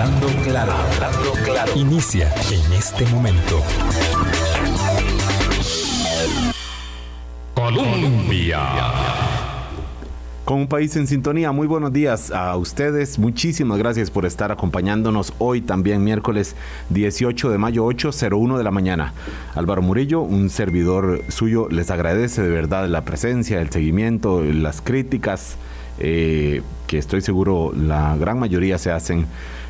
Hablando claro, hablando claro. Inicia en este momento. Colombia. Con un país en sintonía, muy buenos días a ustedes. Muchísimas gracias por estar acompañándonos hoy también miércoles 18 de mayo 8.01 de la mañana. Álvaro Murillo, un servidor suyo, les agradece de verdad la presencia, el seguimiento, las críticas, eh, que estoy seguro la gran mayoría se hacen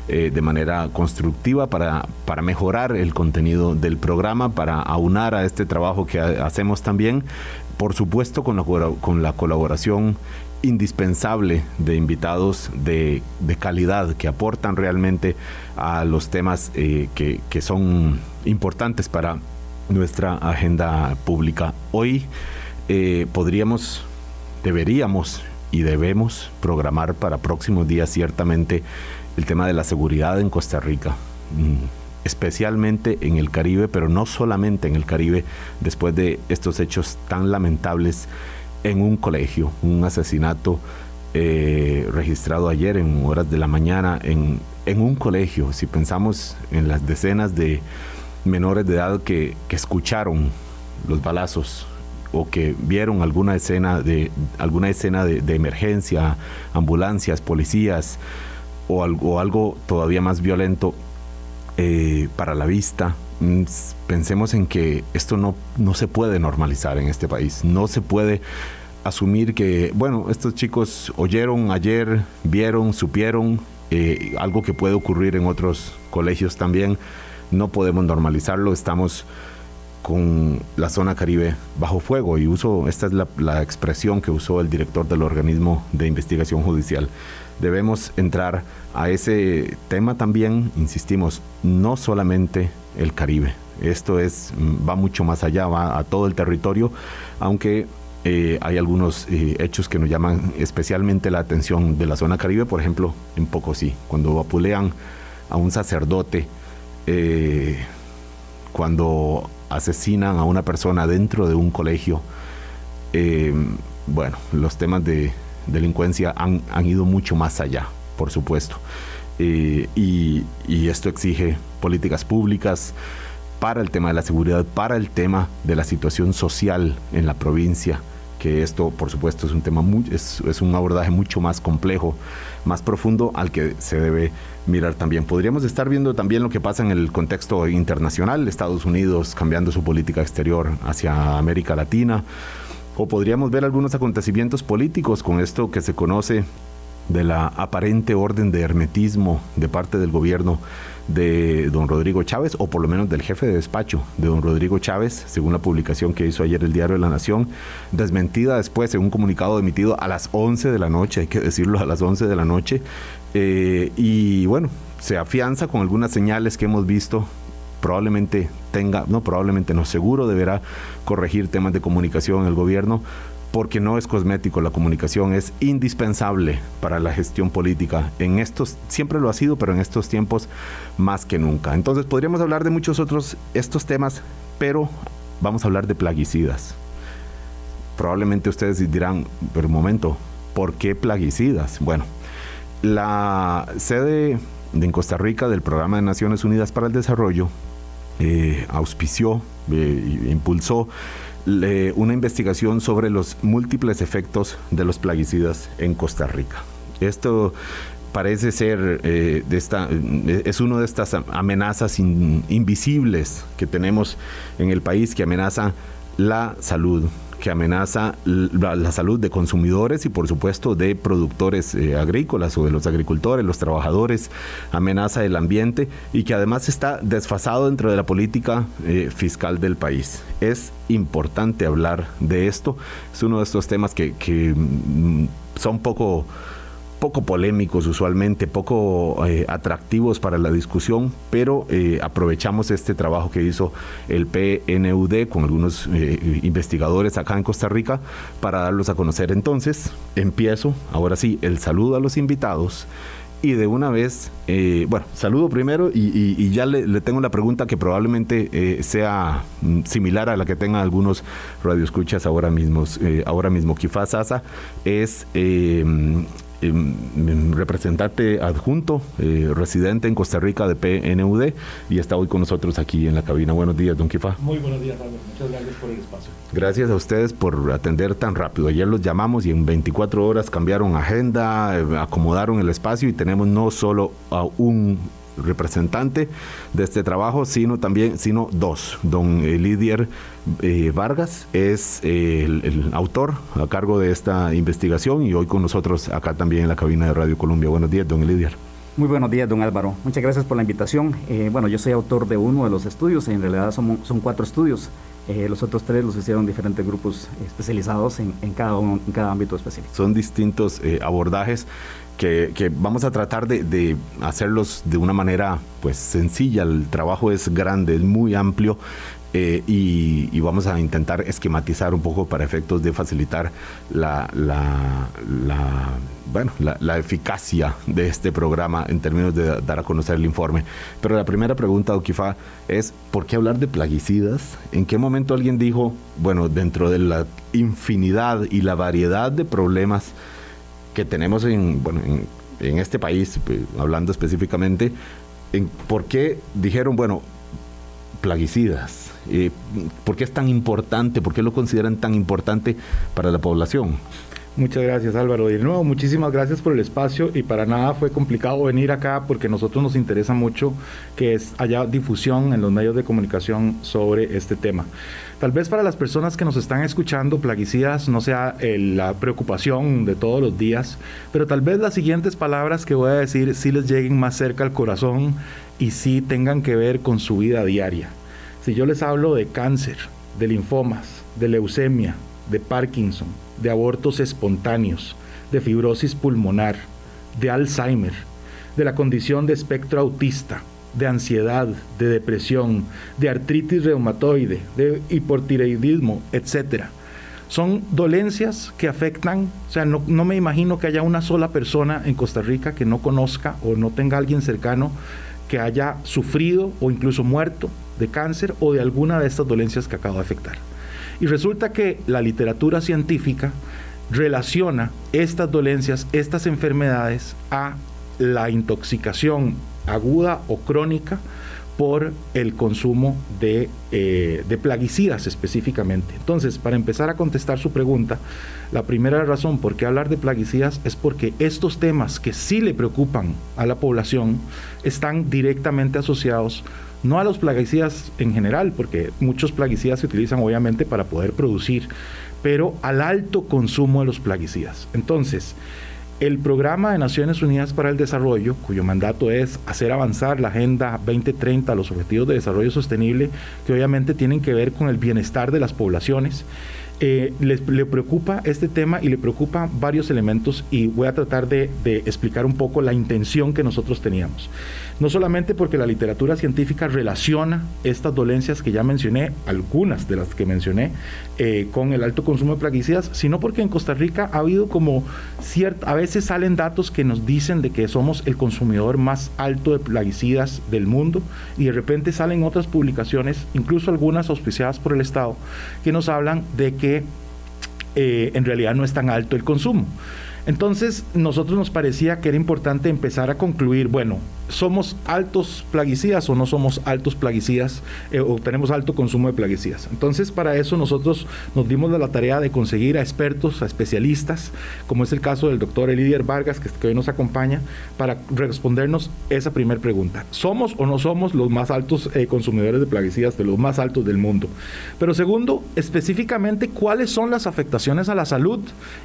eh, de manera constructiva para, para mejorar el contenido del programa, para aunar a este trabajo que hacemos también, por supuesto con la, con la colaboración indispensable de invitados de, calidad que aportan realmente a los temas eh, que, son importantes para nuestra agenda pública. Hoy eh, podríamos, deberíamos y debemos programar para próximos días ciertamente el tema de la seguridad en Costa Rica mm, especialmente en el Caribe, pero no solamente en el Caribe, después de estos hechos tan lamentables en un colegio, un asesinato eh, registrado ayer en horas de la mañana en, un colegio. Si pensamos en las decenas de menores de edad que, escucharon los balazos o que vieron alguna escena de alguna escena de, emergencia, ambulancias, policías o algo, algo todavía más violento eh, para la vista, mm, pensemos en que esto no, no se puede normalizar en este país. No se puede asumir que, bueno, estos chicos oyeron ayer, vieron, supieron, eh, algo que puede ocurrir en otros colegios también. No podemos normalizarlo, estamos con la zona caribe bajo fuego y uso, esta es la, la expresión que usó el director del organismo de investigación judicial. Debemos entrar a ese tema también, insistimos, no solamente el Caribe. Esto es, va mucho más allá, va a todo el territorio, aunque eh, hay algunos eh, hechos que nos llaman especialmente la atención de la zona caribe, por ejemplo, en Pocosí, cuando vapulean a un sacerdote, eh, cuando asesinan a una persona dentro de un colegio. bueno, los temas de delincuencia han, han ido mucho más allá, por supuesto. y, y esto exige políticas públicas, para el tema de la seguridad, para el tema de la situación social en la provincia, que esto por supuesto es un tema muy, es, es, un abordaje mucho más complejo, más profundo al que se debe mirar también. Podríamos estar viendo también lo que pasa en el contexto internacional, Estados Unidos cambiando su política exterior hacia América Latina, o podríamos ver algunos acontecimientos políticos con esto que se conoce de la aparente orden de hermetismo de parte del gobierno de don Rodrigo Chávez, o por lo menos del jefe de despacho de don Rodrigo Chávez, según la publicación que hizo ayer el Diario de la Nación, desmentida después en un comunicado emitido a las 11 de la noche, hay que decirlo, a las 11 de la noche, eh, y bueno, se afianza con algunas señales que hemos visto probablemente tenga, no probablemente no, seguro deberá corregir temas de comunicación en el gobierno, porque no es cosmético, la comunicación es indispensable para la gestión política. En estos, siempre lo ha sido, pero en estos tiempos más que nunca. Entonces podríamos hablar de muchos otros estos temas, pero vamos a hablar de plaguicidas. Probablemente ustedes dirán, pero un momento, ¿por qué plaguicidas? Bueno, la sede en Costa Rica del Programa de Naciones Unidas para el Desarrollo eh, auspició, e impulsó una investigación sobre los múltiples efectos de los plaguicidas en Costa Rica. Esto parece ser eh, esta, es una de estas amenazas invisibles que tenemos en el país que amenaza la salud que amenaza la, salud de consumidores y por supuesto de productores eh, agrícolas o de los agricultores, los trabajadores, amenaza el ambiente y que además está desfasado dentro de la política eh, fiscal del país. Es importante hablar de esto, es uno de estos temas que, que mm, son poco poco polémicos usualmente, poco eh, atractivos para la discusión, pero eh, aprovechamos este trabajo que hizo el PNUD con algunos eh, investigadores acá en Costa Rica para darlos a conocer. Entonces, empiezo, ahora sí, el saludo a los invitados. Y de una vez, bueno, saludo primero y, ya le, tengo la pregunta que probablemente sea mm, similar a la que tengan algunos radioescuchas ahora mismo. ahora mismo, Kifas Asa es representante adjunto, eh, residente en Costa Rica de PNUD, y está hoy con nosotros aquí en la cabina. Buenos días, don Kifa. Muy buenos días, Albert. Muchas gracias por el espacio. Gracias a ustedes por atender tan rápido. Ayer los llamamos y en 24 horas cambiaron agenda, eh, acomodaron el espacio y tenemos no solo a un representante de este trabajo, sino también, sino dos. Don Lidier eh, Vargas es eh, el, autor a cargo de esta investigación y hoy con nosotros acá también en la cabina de Radio Colombia. Buenos días, don Lidier. Muy buenos días, don Álvaro. Muchas gracias por la invitación. Eh, bueno, yo soy autor de uno de los estudios, en realidad son, son cuatro estudios. los otros tres los hicieron diferentes grupos especializados en, cada, en cada ámbito específico. Son distintos abordajes que, vamos a tratar de, hacerlos de una manera pues sencilla. El trabajo es grande, es muy amplio. Eh, y, vamos a intentar esquematizar un poco para efectos de facilitar la, la, bueno, la, eficacia de este programa en términos de dar a conocer el informe. Pero la primera pregunta, Okifa, es ¿por qué hablar de plaguicidas? ¿En qué momento alguien dijo, bueno, dentro de la infinidad y la variedad de problemas que tenemos en, bueno, en, este país, pues, hablando específicamente, en por qué dijeron, bueno, plaguicidas, eh, ¿por qué es tan importante? ¿Por qué lo consideran tan importante para la población? Muchas gracias Álvaro. De nuevo, muchísimas gracias por el espacio y para nada fue complicado venir acá porque a nosotros nos interesa mucho que haya difusión en los medios de comunicación sobre este tema. Tal vez para las personas que nos están escuchando, plaguicidas no sea la preocupación de todos los días, pero tal vez las siguientes palabras que voy a decir sí les lleguen más cerca al corazón y sí tengan que ver con su vida diaria. Si yo les hablo de cáncer, de linfomas, de leucemia, de Parkinson, de abortos espontáneos, de fibrosis pulmonar, de Alzheimer, de la condición de espectro autista, de ansiedad, de depresión, de artritis reumatoide, de hipotiroidismo, etc. Son dolencias que afectan, o sea, no, no, me imagino que haya una sola persona en Costa Rica que no conozca o no tenga alguien cercano que haya sufrido o incluso muerto de cáncer o de alguna de estas dolencias que acabo de afectar. Y resulta que la literatura científica relaciona estas dolencias, estas enfermedades a la intoxicación aguda o crónica por el consumo de, eh, de, plaguicidas específicamente. Entonces, para empezar a contestar su pregunta, la primera razón por qué hablar de plaguicidas es porque estos temas que sí le preocupan a la población están directamente asociados no a los plaguicidas en general, porque muchos plaguicidas se utilizan obviamente para poder producir, pero al alto consumo de los plaguicidas. Entonces, el programa de Naciones Unidas para el Desarrollo, cuyo mandato es hacer avanzar la Agenda 2030, los Objetivos de Desarrollo Sostenible, que obviamente tienen que ver con el bienestar de las poblaciones, eh, le preocupa este tema y le preocupa varios elementos y voy a tratar de, de explicar un poco la intención que nosotros teníamos. No solamente porque la literatura científica relaciona estas dolencias que ya mencioné, algunas de las que mencioné, eh, con el alto consumo de plaguicidas, sino porque en Costa Rica ha habido como cierta, a veces salen datos que nos dicen de que somos el consumidor más alto de plaguicidas del mundo y de repente salen otras publicaciones, incluso algunas auspiciadas por el Estado, que nos hablan de que eh, en realidad no es tan alto el consumo. Entonces, nosotros nos parecía que era importante empezar a concluir, bueno, ¿somos altos plaguicidas o no somos altos plaguicidas eh, o tenemos alto consumo de plaguicidas? Entonces, para eso nosotros nos dimos la tarea de conseguir a expertos, a especialistas, como es el caso del doctor Elidier Vargas, que, hoy nos acompaña, para respondernos esa primera pregunta. ¿Somos o no somos los más altos eh, consumidores de plaguicidas, de los más altos del mundo? Pero segundo, específicamente, ¿cuáles son las afectaciones a la salud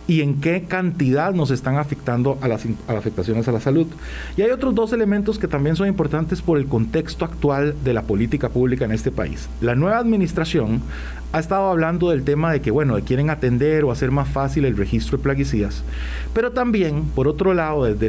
y en qué cantidad nos están afectando a las, afectaciones a la salud. Y hay otros dos elementos que también son importantes por el contexto actual de la política pública en este país. La nueva administración ha estado hablando del tema de que, bueno, quieren atender o hacer más fácil el registro de plaguicidas, pero también, por otro lado, desde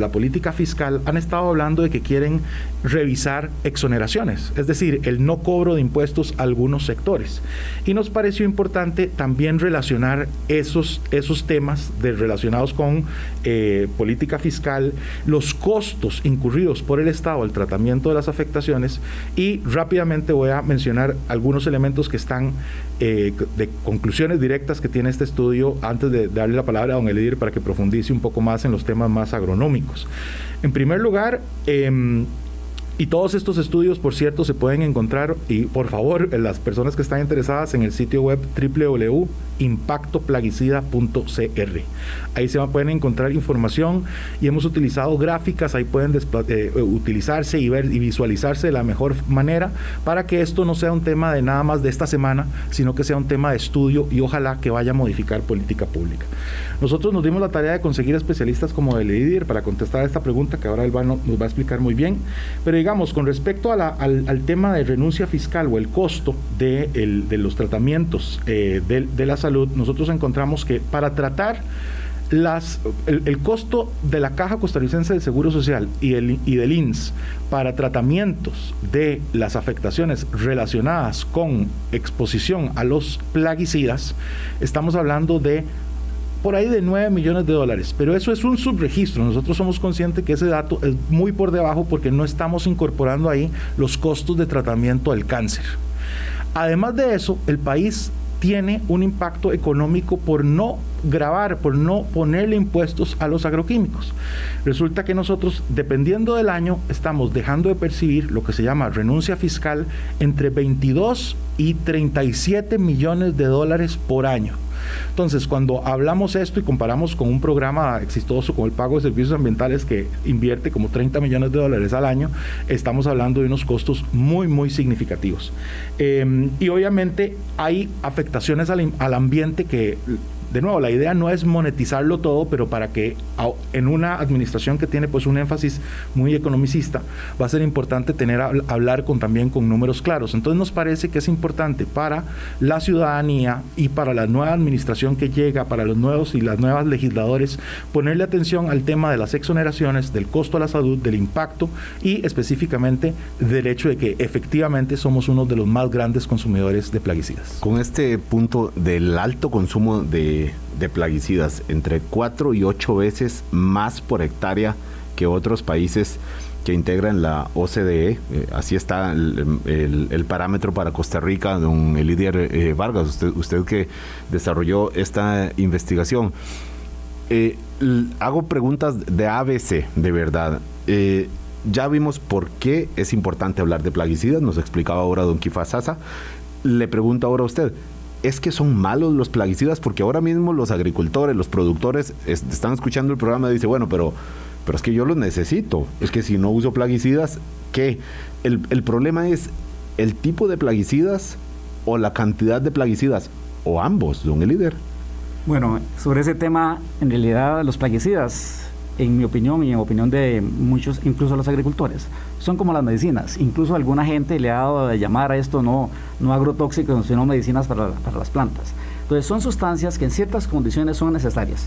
la, política fiscal, han estado hablando de que quieren revisar exoneraciones, es decir, el no cobro de impuestos a algunos sectores. Y nos pareció importante también relacionar esos, esos temas relacionados con eh, política fiscal, los costos incurridos por el Estado al tratamiento de las afectaciones y rápidamente voy a mencionar algunos elementos que están eh, de conclusiones directas que tiene este estudio antes de darle la palabra a don Elidir para que profundice un poco más en los temas más agronómicos. En primer lugar, eh, y todos estos estudios, por cierto, se pueden encontrar, y por favor, las personas que están interesadas en el sitio web www.impactoplaguicida.cr. Ahí se pueden encontrar información y hemos utilizado gráficas, ahí pueden eh, utilizarse y ver y visualizarse de la mejor manera para que esto no sea un tema de nada más de esta semana, sino que sea un tema de estudio y ojalá que vaya a modificar política pública. Nosotros nos dimos la tarea de conseguir especialistas como el IDIR para contestar a esta pregunta que ahora él nos va a explicar muy bien, pero digamos, con respecto al, tema de renuncia fiscal o el costo de, los tratamientos eh, de, la salud, nosotros encontramos que para tratar las, el, costo de la Caja Costarricense de Seguro Social y, el, y del INS para tratamientos de las afectaciones relacionadas con exposición a los plaguicidas, estamos hablando de por ahí de 9 millones de dólares, pero eso es un subregistro. Nosotros somos conscientes que ese dato es muy por debajo porque no estamos incorporando ahí los costos de tratamiento del cáncer. Además de eso, el país tiene un impacto económico por no grabar, por no ponerle impuestos a los agroquímicos. Resulta que nosotros, dependiendo del año, estamos dejando de percibir lo que se llama renuncia fiscal entre 22 y 37 millones de dólares por año. Entonces, cuando hablamos esto y comparamos con un programa exitoso como el pago de servicios ambientales que invierte como 30 millones de dólares al año, estamos hablando de unos costos muy, muy significativos. Em, y obviamente hay afectaciones al, al ambiente que de nuevo, la idea no es monetizarlo todo, pero para que en una administración que tiene pues un énfasis muy economicista, va a ser importante tener hablar con también con números claros. Entonces nos parece que es importante para la ciudadanía y para la nueva administración que llega, para los nuevos y las nuevas legisladores, ponerle atención al tema de las exoneraciones, del costo a la salud, del impacto y específicamente del hecho de que efectivamente somos uno de los más grandes consumidores de plaguicidas. Con este punto del alto consumo de de, plaguicidas, entre 4 y 8 veces más por hectárea que otros países que integran la OCDE. Eh, así está el, parámetro para Costa Rica, don Elidier eh, Vargas, usted, usted que desarrolló esta investigación. Eh, hago preguntas de ABC, de verdad. ya vimos por qué es importante hablar de plaguicidas, nos explicaba ahora don Kifa Sasa. Le pregunto ahora a usted, es que son malos los plaguicidas porque ahora mismo los agricultores, los productores están escuchando el programa y dicen, bueno, pero, pero es que yo los necesito. Es que si no uso plaguicidas, ¿qué? El, el problema es el tipo de plaguicidas o la cantidad de plaguicidas o ambos, don el líder. Bueno, sobre ese tema, en realidad los plaguicidas en mi opinión y en opinión de muchos, incluso los agricultores, son como las medicinas. Incluso alguna gente le ha dado de llamar a esto no, no agrotóxicos, sino medicinas para, para las plantas. Entonces son sustancias que en ciertas condiciones son necesarias,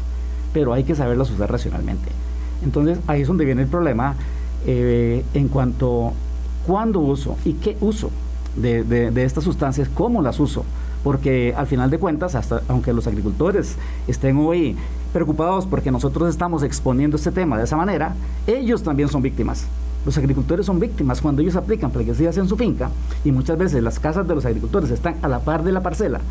pero hay que saberlas usar racionalmente. Entonces ahí es donde viene el problema eh, en cuanto cuándo uso y qué uso de, de, de estas sustancias, cómo las uso porque al final de cuentas, hasta aunque los agricultores estén hoy preocupados porque nosotros estamos exponiendo este tema de esa manera, ellos también son víctimas. Los agricultores son víctimas cuando ellos aplican plaguicidas en su finca y muchas veces las casas de los agricultores están a la par de la parcela.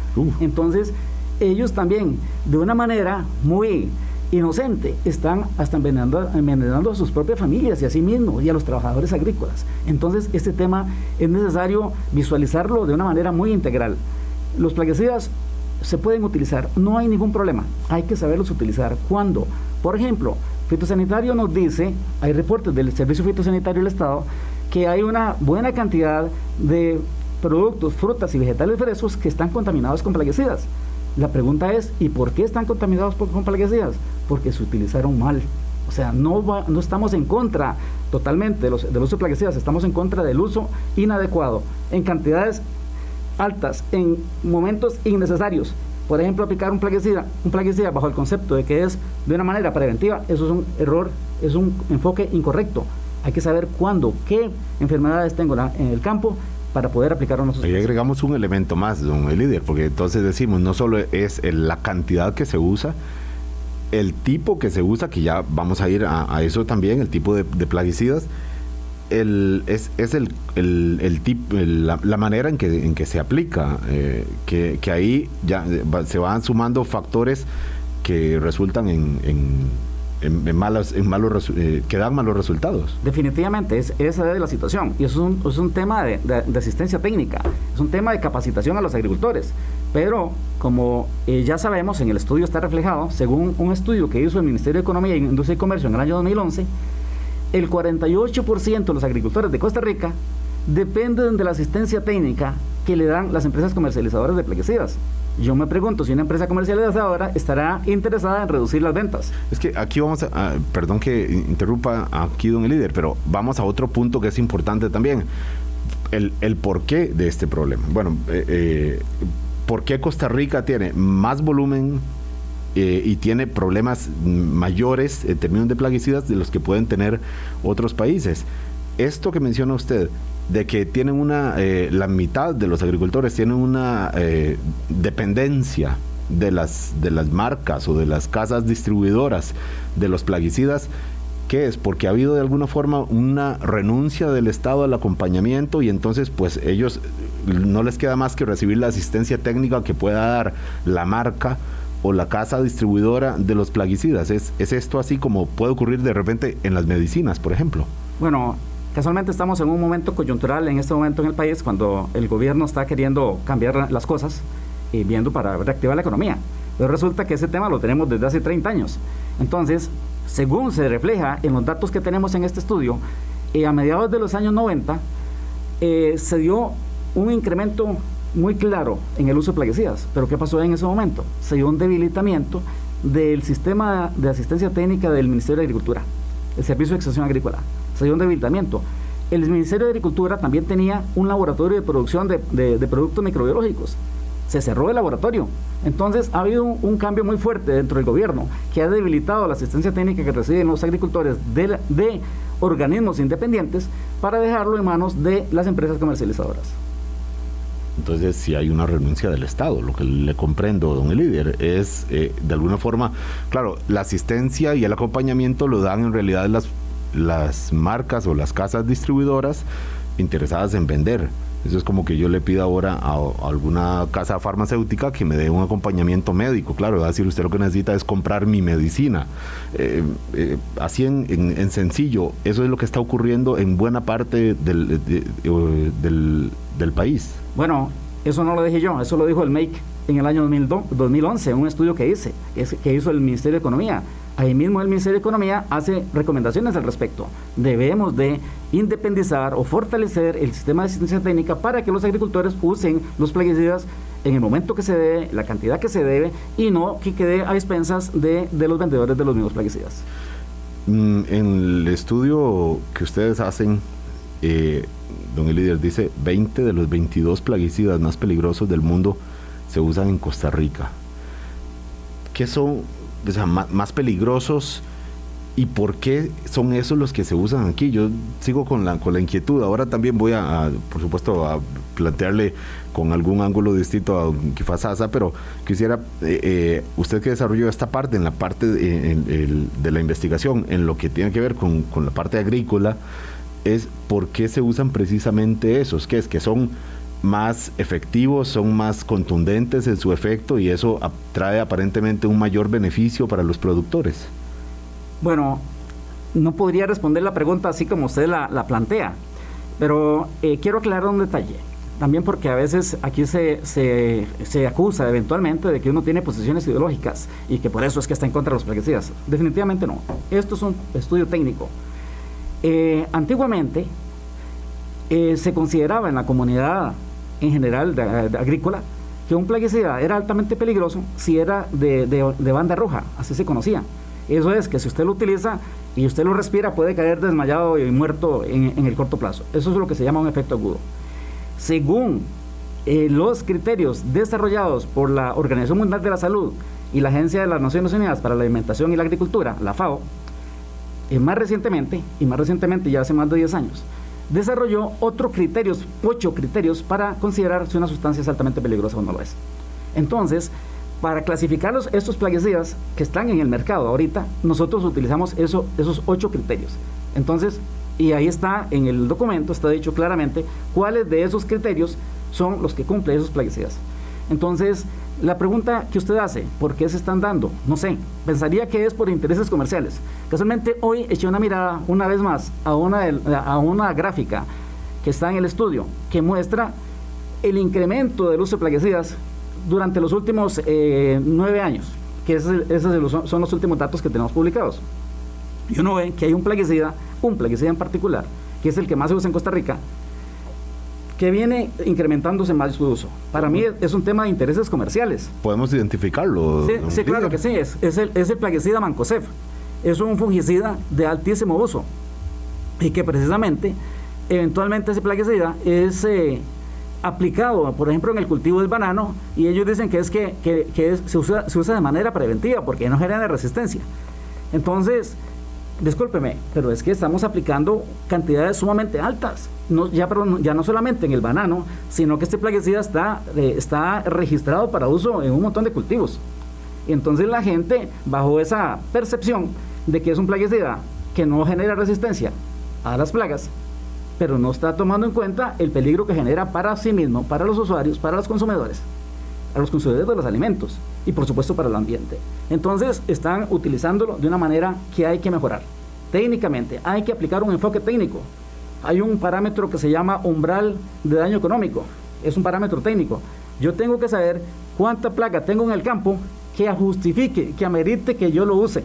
Entonces, ellos también, de una manera muy inocente, están hasta envenenando, envenenando a sus propias familias y a sí mismos y a los trabajadores agrícolas. Entonces, este tema es necesario visualizarlo de una manera muy integral. Los plaguicidas se pueden utilizar, no hay ningún problema, hay que saberlos utilizar. ¿Cuándo? Por ejemplo, Fitosanitario nos dice, hay reportes del Servicio Fitosanitario del Estado, que hay una buena cantidad de productos, frutas y vegetales frescos que están contaminados con plaguicidas. La pregunta es, ¿y por qué están contaminados con plaguicidas? Porque se utilizaron mal. O sea, no, no estamos en contra totalmente de los, del uso de plaguicidas, estamos en contra del uso inadecuado en cantidades altas en momentos innecesarios. Por ejemplo, aplicar un plaguicida, un plaguicida bajo el concepto de que es de una manera preventiva, eso es un error, es un enfoque incorrecto. Hay que saber cuándo, qué enfermedades tengo en el campo para poder aplicar unos Ahí agregamos un elemento más, don líder, porque entonces decimos, no solo es la cantidad que se usa, el tipo que se usa, que ya vamos a ir a, eso también, el tipo de, plaguicidas, el, es, es el, el, tipo, la, manera en que, en que se aplica, eh, que, que, ahí ya se van sumando factores que resultan en en, malos, en malos eh, que dan malos resultados. Definitivamente, es, esa es la situación. Y eso es un, tema de, asistencia técnica, es un tema de capacitación a los agricultores. Pero, como eh, ya sabemos, en el estudio está reflejado, según un estudio que hizo el Ministerio de Economía, Industria y Comercio en el año 2011, el 48% de los agricultores de Costa Rica dependen de la asistencia técnica que le dan las empresas comercializadoras de plaguicidas. Yo me pregunto si una empresa comercializadora estará interesada en reducir las ventas. Es que aquí vamos a, perdón que interrumpa aquí, don el líder, pero vamos a otro punto que es importante también. El, porqué de este problema. Bueno, eh, eh, ¿por qué Costa Rica tiene más volumen eh, y tiene problemas mayores en términos de plaguicidas de los que pueden tener otros países? Esto que menciona usted, de que tienen una, eh, la mitad de los agricultores tienen una eh, dependencia de las, de las marcas o de las casas distribuidoras de los plaguicidas, ¿qué es? Porque ha habido de alguna forma una renuncia del Estado al acompañamiento y entonces pues ellos no les queda más que recibir la asistencia técnica que pueda dar la marca o la casa distribuidora de los plaguicidas. ¿Es, es esto así como puede ocurrir de repente en las medicinas, por ejemplo? Bueno, Casualmente estamos en un momento coyuntural en este momento en el país cuando el gobierno está queriendo cambiar las cosas y viendo para reactivar la economía. Pero resulta que ese tema lo tenemos desde hace 30 años. Entonces, según se refleja en los datos que tenemos en este estudio, eh, a mediados de los años 90 eh, se dio un incremento muy claro en el uso de plaguicidas. Pero ¿qué pasó en ese momento? Se dio un debilitamiento del sistema de asistencia técnica del Ministerio de Agricultura, el Servicio de Extensión Agrícola se dio un debilitamiento. El Ministerio de Agricultura también tenía un laboratorio de producción de, productos microbiológicos. Se cerró el laboratorio. Entonces ha habido un, cambio muy fuerte dentro del gobierno que ha debilitado la asistencia técnica que reciben los agricultores de, de organismos independientes para dejarlo en manos de las empresas comercializadoras. Entonces, si hay una renuncia del Estado, lo que le comprendo, don el líder, es eh, de alguna forma, claro, la asistencia y el acompañamiento lo dan en realidad las las marcas o las casas distribuidoras interesadas en vender. Eso es como que yo le pido ahora a, alguna casa farmacéutica que me dé un acompañamiento médico. Claro, va a decir usted lo que necesita es comprar mi medicina. Eh, eh, así en, sencillo, eso es lo que está ocurriendo en buena parte del, del, país. Bueno, eso no lo dije yo, eso lo dijo el MAKE en el año 2011, en un estudio que hice, que hizo el Ministerio de Economía ahí mismo el Ministerio de Economía hace recomendaciones al respecto. Debemos de independizar o fortalecer el sistema de asistencia técnica para que los agricultores usen los plaguicidas en el momento que se debe, la cantidad que se debe y no que quede a expensas de, los vendedores de los mismos plaguicidas. Mm, en el estudio que ustedes hacen, eh, don el líder dice 20 de los 22 plaguicidas más peligrosos del mundo se usan en Costa Rica. ¿Qué son más, peligrosos y por qué son esos los que se usan aquí. Yo sigo con la, con la inquietud. Ahora también voy a, por supuesto, a plantearle con algún ángulo distinto a Kifasasa, pero quisiera, eh, eh, usted que desarrolló esta parte, en la parte de, de, la investigación, en lo que tiene que ver con, con la parte agrícola, es por qué se usan precisamente esos, que es que son más efectivos, son más contundentes en su efecto y eso trae aparentemente un mayor beneficio para los productores. Bueno, no podría responder la pregunta así como usted la, plantea, pero eh, quiero aclarar un detalle. También porque a veces aquí se, se, acusa eventualmente de que uno tiene posiciones ideológicas y que por eso es que está en contra de los plaguicidas. Definitivamente no. Esto es un estudio técnico. Eh, antiguamente eh, se consideraba en la comunidad en general de, agrícola, que un plaguicida era altamente peligroso si era de, de, banda roja, así se conocía. Eso es que si usted lo utiliza y usted lo respira, puede caer desmayado y muerto en, en el corto plazo. Eso es lo que se llama un efecto agudo. Según eh, los criterios desarrollados por la Organización Mundial de la Salud y la Agencia de las Naciones Unidas para la Alimentación y la Agricultura, la FAO, eh, más recientemente, y más recientemente ya hace más de 10 años, desarrolló otros criterios, ocho criterios para considerar si una sustancia es altamente peligrosa o no lo es. Entonces, para clasificarlos, estos plaguicidas que están en el mercado ahorita, nosotros utilizamos eso, esos ocho criterios. Entonces, y ahí está en el documento, está dicho claramente cuáles de esos criterios son los que cumplen esos plaguicidas. Entonces, la pregunta que usted hace, ¿por qué se están dando? No sé, pensaría que es por intereses comerciales. Casualmente hoy eché una mirada una vez más a una, gráfica que está en el estudio que muestra el incremento del uso de plaguicidas durante los últimos eh, nueve años, que esos son los últimos datos que tenemos publicados. Y uno ve que hay un plaguicida, un plaguicida en particular, que es el que más se usa en Costa Rica, que viene incrementándose más su uso. Para mí es un tema de intereses comerciales. ¿Podemos identificarlo? Sí, claro que sí, es, es, el, es el plaguicida Mancosef. Es un fungicida de altísimo uso y que precisamente, eventualmente ese plaguicida es... Eh, aplicado, por ejemplo, en el cultivo del banano, y ellos dicen que es que, se, usa, se, usa, de manera preventiva porque no genera resistencia. Entonces, discúlpeme, pero es que estamos aplicando cantidades sumamente altas, ya, no solamente en el banano, sino que este plaguicida está, eh, está registrado para uso en un montón de cultivos. Entonces la gente, bajo esa percepción de que es un plaguicida que no genera resistencia a las plagas, pero no está tomando en cuenta el peligro que genera para sí mismo, para los usuarios, para los consumidores, a los consumidores de los alimentos y por supuesto para el ambiente. Entonces están utilizándolo de una manera que hay que mejorar. Técnicamente hay que aplicar un enfoque técnico. Hay un parámetro que se llama umbral de daño económico. Es un parámetro técnico. Yo tengo que saber cuánta plaga tengo en el campo que justifique, que amerite que yo lo use.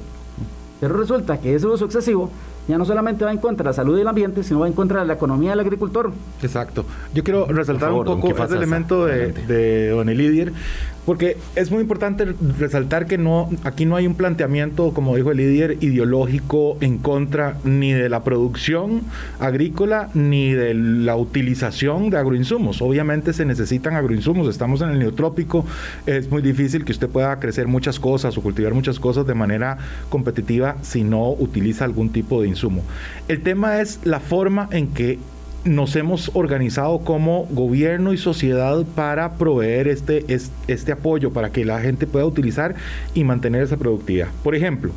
Pero resulta que ese uso excesivo ya no solamente va en contra de la salud y el ambiente, sino va en contra de la economía del agricultor. Exacto. Yo quiero resaltar un poco ese elemento de, de Don Elidier, porque es muy importante resaltar que no aquí no hay un planteamiento, como dijo el líder, ideológico en contra ni de la producción agrícola ni de la utilización de agroinsumos. Obviamente se necesitan agroinsumos, estamos en el neotrópico, es muy difícil que usted pueda crecer muchas cosas o cultivar muchas cosas de manera competitiva si no utiliza algún tipo de insumo. El tema es la forma en que nos hemos organizado como gobierno y sociedad para proveer este, este, apoyo para que la gente pueda utilizar y mantener esa productividad. Por ejemplo,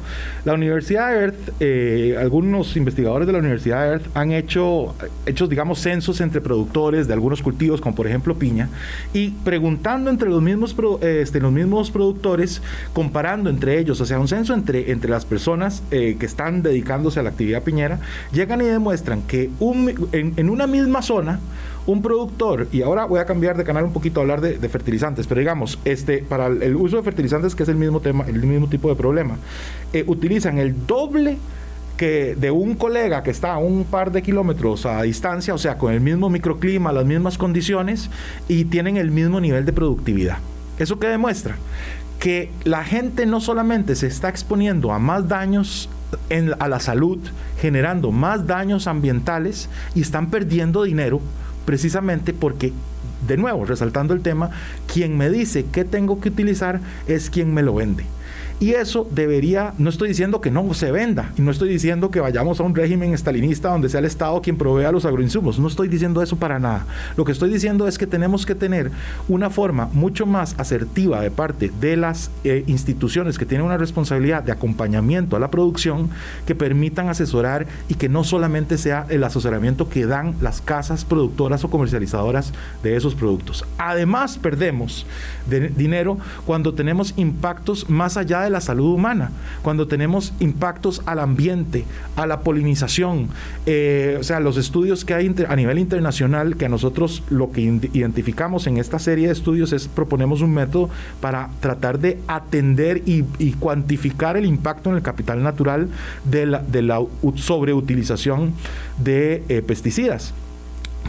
la Universidad de Earth, eh, algunos investigadores de la Universidad de Earth han hecho, hechos, digamos, censos entre productores de algunos cultivos, como por ejemplo piña, y preguntando entre los mismos, este, los mismos productores, comparando entre ellos, o sea, un censo entre, entre las personas eh, que están dedicándose a la actividad piñera, llegan y demuestran que un, en un una misma zona, un productor, y ahora voy a cambiar de canal un poquito a hablar de, fertilizantes, pero digamos, este, para el, uso de fertilizantes, que es el mismo tema, el mismo tipo de problema, eh, utilizan el doble que de un colega que está a un par de kilómetros a distancia, o sea, con el mismo microclima, las mismas condiciones, y tienen el mismo nivel de productividad. ¿Eso qué demuestra? Que la gente no solamente se está exponiendo a más daños a la salud, generando más daños ambientales y están perdiendo dinero precisamente porque, de nuevo, resaltando el tema, quien me dice qué tengo que utilizar es quien me lo vende. Y eso debería, no estoy diciendo que no se venda, y no estoy diciendo que vayamos a un régimen estalinista donde sea el Estado quien provea los agroinsumos, no estoy diciendo eso para nada. Lo que estoy diciendo es que tenemos que tener una forma mucho más asertiva de parte de las eh, instituciones que tienen una responsabilidad de acompañamiento a la producción que permitan asesorar y que no solamente sea el asesoramiento que dan las casas productoras o comercializadoras de esos productos. Además, perdemos dinero cuando tenemos impactos más allá de de la salud humana, cuando tenemos impactos al ambiente, a la polinización, eh, o sea, los estudios que hay a nivel internacional, que a nosotros lo que identificamos en esta serie de estudios es proponemos un método para tratar de atender y, cuantificar el impacto en el capital natural de la, sobreutilización de eh, pesticidas.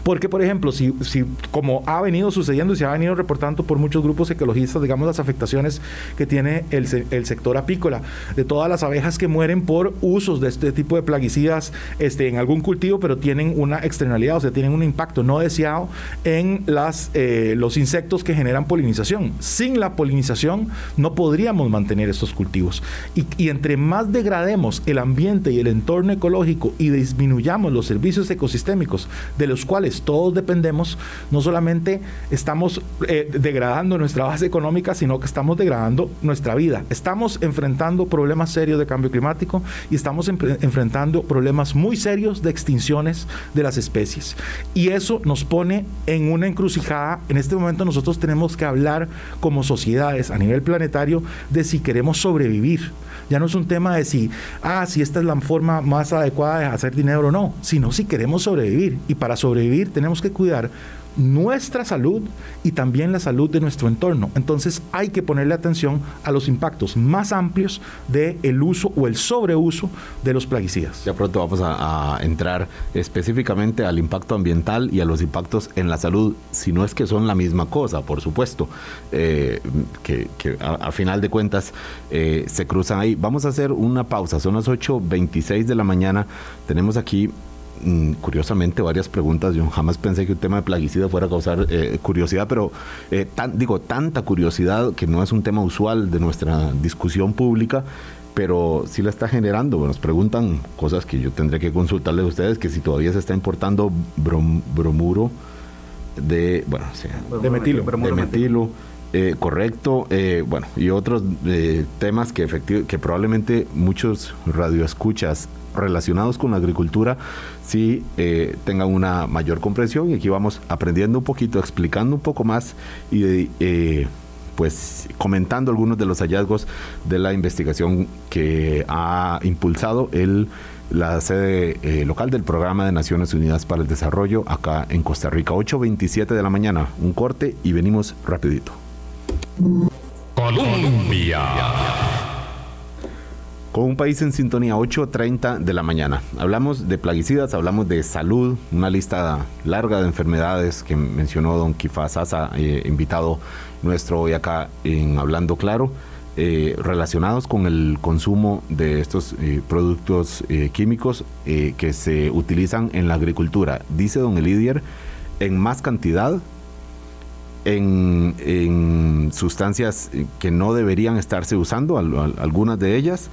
Porque, por ejemplo, si, si como ha venido sucediendo y se ha venido reportando por muchos grupos ecologistas, digamos, las afectaciones que tiene el, el, sector apícola, de todas las abejas que mueren por usos de este tipo de plaguicidas este, en algún cultivo, pero tienen una externalidad, o sea, tienen un impacto no deseado en las, eh, los insectos que generan polinización. Sin la polinización no podríamos mantener estos cultivos. Y, y entre más degrademos el ambiente y el entorno ecológico y disminuyamos los servicios ecosistémicos de los cuales todos dependemos, no solamente estamos eh, degradando nuestra base económica, sino que estamos degradando nuestra vida. Estamos enfrentando problemas serios de cambio climático y estamos enfrentando problemas muy serios de extinciones de las especies. Y eso nos pone en una encrucijada. En este momento nosotros tenemos que hablar como sociedades a nivel planetario de si queremos sobrevivir. Ya no es un tema de si, ah, si esta es la forma más adecuada de hacer dinero o no, sino si queremos sobrevivir. Y para sobrevivir tenemos que cuidar nuestra salud y también la salud de nuestro entorno. Entonces hay que ponerle atención a los impactos más amplios del el uso o el sobreuso de los plaguicidas. Ya pronto vamos a, entrar específicamente al impacto ambiental y a los impactos en la salud, si no es que son la misma cosa, por supuesto, eh, que, a, final de cuentas eh, se cruzan ahí. Vamos a hacer una pausa, son las 8.26 de la mañana, tenemos aquí curiosamente varias preguntas. Yo jamás pensé que un tema de plaguicida fuera a causar eh, curiosidad, pero eh, digo, tanta curiosidad que no es un tema usual de nuestra discusión pública, pero sí la está generando. Nos preguntan cosas que yo tendré que consultarles a ustedes, que si todavía se está importando bromuro de, bueno, de metilo. De metilo. Eh, correcto, bueno, y otros temas que, que probablemente muchos radioescuchas relacionados con la agricultura sí eh, tengan una mayor comprensión y aquí vamos aprendiendo un poquito, explicando un poco más y eh, pues comentando algunos de los hallazgos de la investigación que ha impulsado el la sede eh, local del Programa de Naciones Unidas para el Desarrollo acá en Costa Rica. 8.27 de la mañana, un corte y venimos rapidito. Colombia con un país en sintonía 8.30 de la mañana. Hablamos de plaguicidas, hablamos de salud, una lista larga de enfermedades que mencionó don Kifa Sasa, eh, invitado nuestro hoy acá en Hablando Claro, eh, relacionados con el consumo de estos eh, productos químicos que se utilizan en la agricultura. Dice don Elidier, en más cantidad, en, sustancias que no deberían estarse usando, algunas de ellas,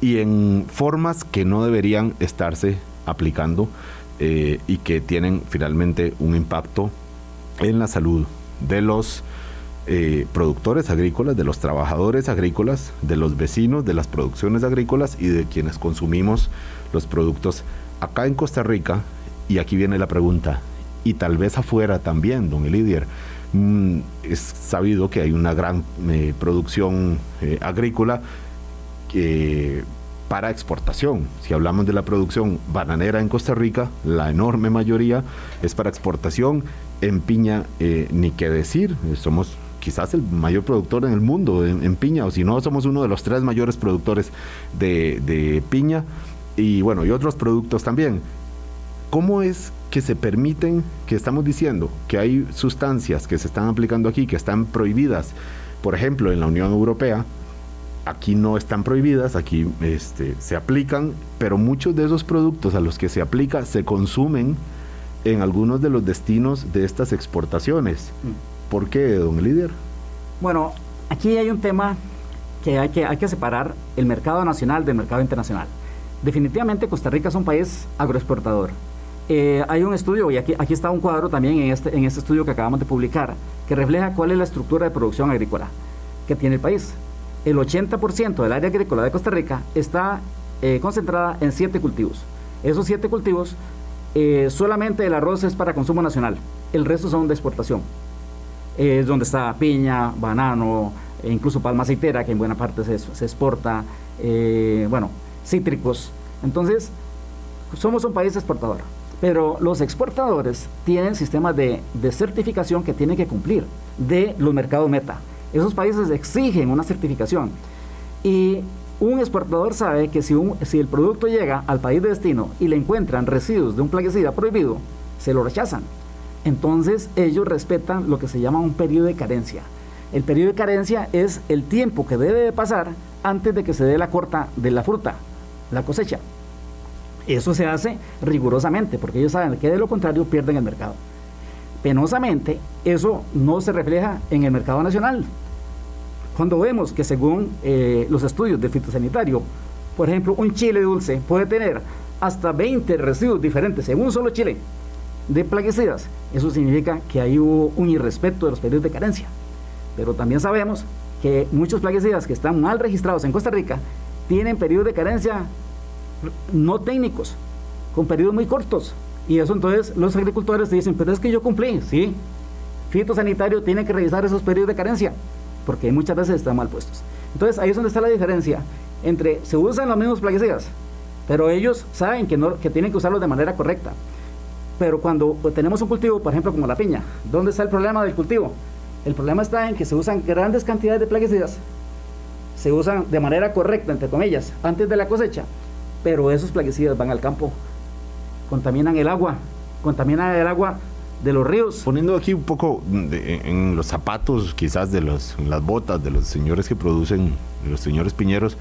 y en formas que no deberían estarse aplicando eh, y que tienen finalmente un impacto en la salud de los eh, productores agrícolas, de los trabajadores agrícolas, de los vecinos, de las producciones agrícolas y de quienes consumimos los productos acá en Costa Rica. Y aquí viene la pregunta, y tal vez afuera también, don Elidier. Mm, es sabido que hay una gran eh, producción agrícola para exportación. Si hablamos de la producción bananera en Costa Rica, la enorme mayoría es para exportación. En piña, eh, ni qué decir, somos quizás el mayor productor en el mundo en, piña, o si no, somos uno de los tres mayores productores de, de piña y bueno, y otros productos también. ¿Cómo es que se permiten, que estamos diciendo que hay sustancias que se están aplicando aquí, que están prohibidas, por ejemplo, en la Unión Europea, aquí no están prohibidas, aquí este, se aplican, pero muchos de esos productos a los que se aplica se consumen en algunos de los destinos de estas exportaciones. Mm. ¿Por qué, don líder? Bueno, aquí hay un tema que hay que, hay que separar el mercado nacional del mercado internacional. Definitivamente Costa Rica es un país agroexportador. Eh, hay un estudio, y aquí, aquí está un cuadro también en este, en este estudio que acabamos de publicar, que refleja cuál es la estructura de producción agrícola que tiene el país el 80% del área agrícola de Costa Rica está eh, concentrada en siete cultivos. Esos siete cultivos, eh, solamente el arroz es para consumo nacional, el resto son de exportación. Es donde está piña, banano, e incluso palma aceitera, que en buena parte se, exporta, eh, bueno, cítricos. Entonces, somos un país exportador, pero los exportadores tienen sistemas de, certificación que tienen que cumplir de los mercados meta. Esos países exigen una certificación. Y un exportador sabe que si, el producto llega al país de destino y le encuentran residuos de un plaguicida prohibido, se lo rechazan. Entonces ellos respetan lo que se llama un periodo de carencia. El periodo de carencia es el tiempo que debe de pasar antes de que se dé la corta de la fruta, la cosecha. Eso se hace rigurosamente porque ellos saben que de lo contrario pierden el mercado. Penosamente, eso no se refleja en el mercado nacional. Cuando vemos que según eh, los estudios de fitosanitario, por ejemplo, un chile dulce puede tener hasta 20 residuos diferentes en un solo chile. de plaguicidas, eso significa que hay hubo un irrespeto de los periodos de carencia. Pero también sabemos que muchos plaguicidas que están mal registrados en Costa Rica tienen periodos de carencia no técnicos, con periodos muy cortos. Y eso entonces los agricultores dicen, pero es que yo cumplí, sí. Fitosanitario tiene que revisar esos periodos de carencia, porque muchas veces están mal puestos. Entonces ahí es donde está la diferencia entre se usan los mismos plaguicidas, pero ellos saben que, no, que tienen que usarlos de manera correcta. Pero cuando tenemos un cultivo, por ejemplo, como la piña, ¿dónde está el problema del cultivo? El problema está en que se usan grandes cantidades de plaguicidas, se usan de manera correcta, entre comillas, antes de la cosecha, pero esos plaguicidas van al campo, contaminan el agua, contaminan el agua de los ríos. Poniendo aquí un poco en los zapatos, quizás de los, las botas de los señores que producen, los señores piñeros,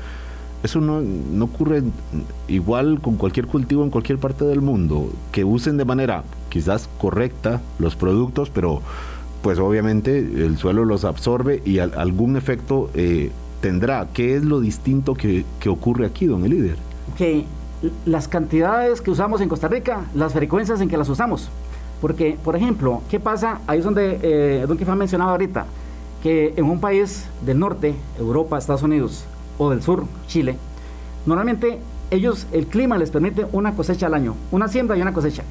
eso no, ocurre igual con cualquier cultivo en cualquier parte del mundo, que usen de manera quizás correcta los productos, pero pues obviamente el suelo los absorbe y algún efecto eh, tendrá. ¿Qué es lo distinto que, que ocurre aquí, don Elíder? Que las cantidades que usamos en Costa Rica, las frecuencias en que las usamos. Porque, por ejemplo, ¿qué pasa? Ahí es donde eh, Don Kifan mencionaba ahorita, que en un país del norte, Europa, Estados Unidos, o del sur, Chile, normalmente ellos, el clima les permite una cosecha al año, una siembra y una cosecha.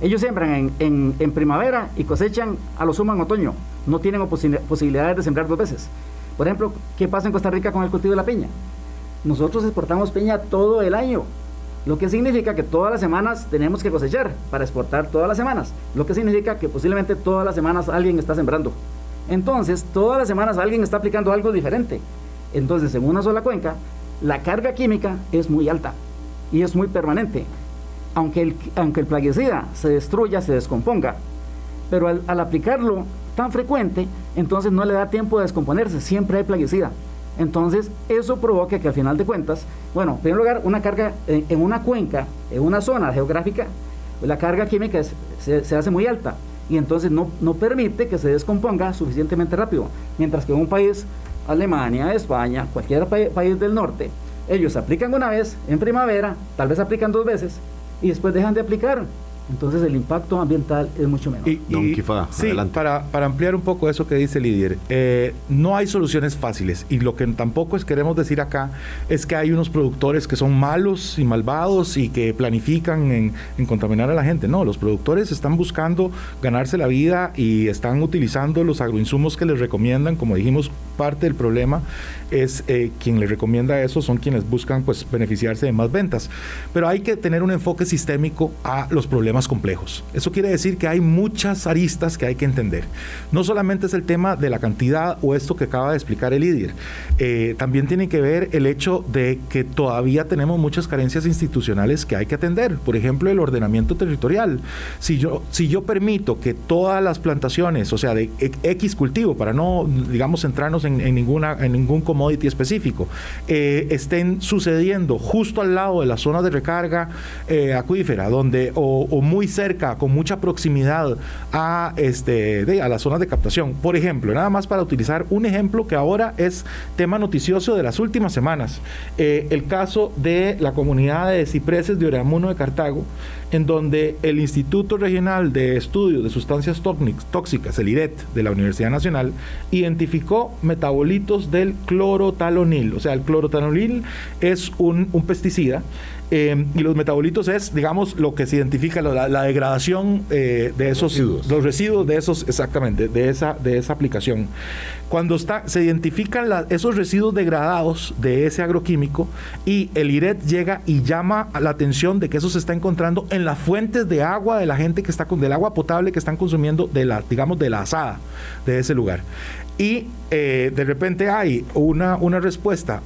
Ellos siembran en, en, primavera y cosechan a lo sumo en otoño. No tienen posibilidades de sembrar dos veces. Por ejemplo, ¿qué pasa en Costa Rica con el cultivo de la piña? Nosotros exportamos piña todo el año. Lo que significa que todas las semanas tenemos que cosechar para exportar todas las semanas. Lo que significa que posiblemente todas las semanas alguien está sembrando. Entonces, todas las semanas alguien está aplicando algo diferente. Entonces, en una sola cuenca, la carga química es muy alta y es muy permanente. Aunque el, aunque el plaguicida se destruya, se descomponga, pero al, al aplicarlo tan frecuente, entonces no le da tiempo de descomponerse, siempre hay plaguicida. Entonces, eso provoca que al final de cuentas, bueno, en primer lugar, una carga en, una cuenca, en una zona geográfica, la carga química se, hace muy alta y entonces no, no permite que se descomponga suficientemente rápido. Mientras que en un país, Alemania, España, cualquier país del norte, ellos aplican una vez en primavera, tal vez aplican dos veces y después dejan de aplicar entonces el impacto ambiental es mucho menor. Y, sí, para, para, ampliar un poco eso que dice Lidier, eh, no hay soluciones fáciles y lo que tampoco es queremos decir acá es que hay unos productores que son malos y malvados y que planifican en, en contaminar a la gente. No, los productores están buscando ganarse la vida y están utilizando los agroinsumos que les recomiendan, como dijimos, parte del problema es eh, quien les recomienda eso, son quienes buscan pues beneficiarse de más ventas. Pero hay que tener un enfoque sistémico a los problemas complejos. Eso quiere decir que hay muchas aristas que hay que entender. No solamente es el tema de la cantidad o esto que acaba de explicar el líder, eh, también tiene que ver el hecho de que todavía tenemos muchas carencias institucionales que hay que atender. Por ejemplo, el ordenamiento territorial. Si yo, si yo permito que todas las plantaciones, o sea, de X cultivo, para no, digamos, centrarnos en, ninguna, en ningún commodity específico, eh, estén sucediendo justo al lado de la zona de recarga eh, acuífera, donde, o, muy cerca, con mucha proximidad a, este, de, a las zonas de captación. Por ejemplo, nada más para utilizar un ejemplo que ahora es tema noticioso de las últimas semanas, eh, el caso de la comunidad de cipreses de Oreamuno de Cartago, en donde el Instituto Regional de Estudios de Sustancias Tóxicas, el IRET, de la Universidad Nacional, identificó metabolitos del clorotalonil. O sea, el clorotalonil es un, un pesticida eh, y los metabolitos es, digamos, lo que se identifica, la, degradación eh, de esos residuos. los residuos de esos, exactamente, de esa, de esa aplicación. Cuando está, se identifican esos residuos degradados de ese agroquímico y el IRET llega y llama la atención de que eso se está encontrando en las fuentes de agua de la gente que está con del agua potable que están consumiendo de la, digamos, de la asada de ese lugar. Y eh, de repente hay una, una respuesta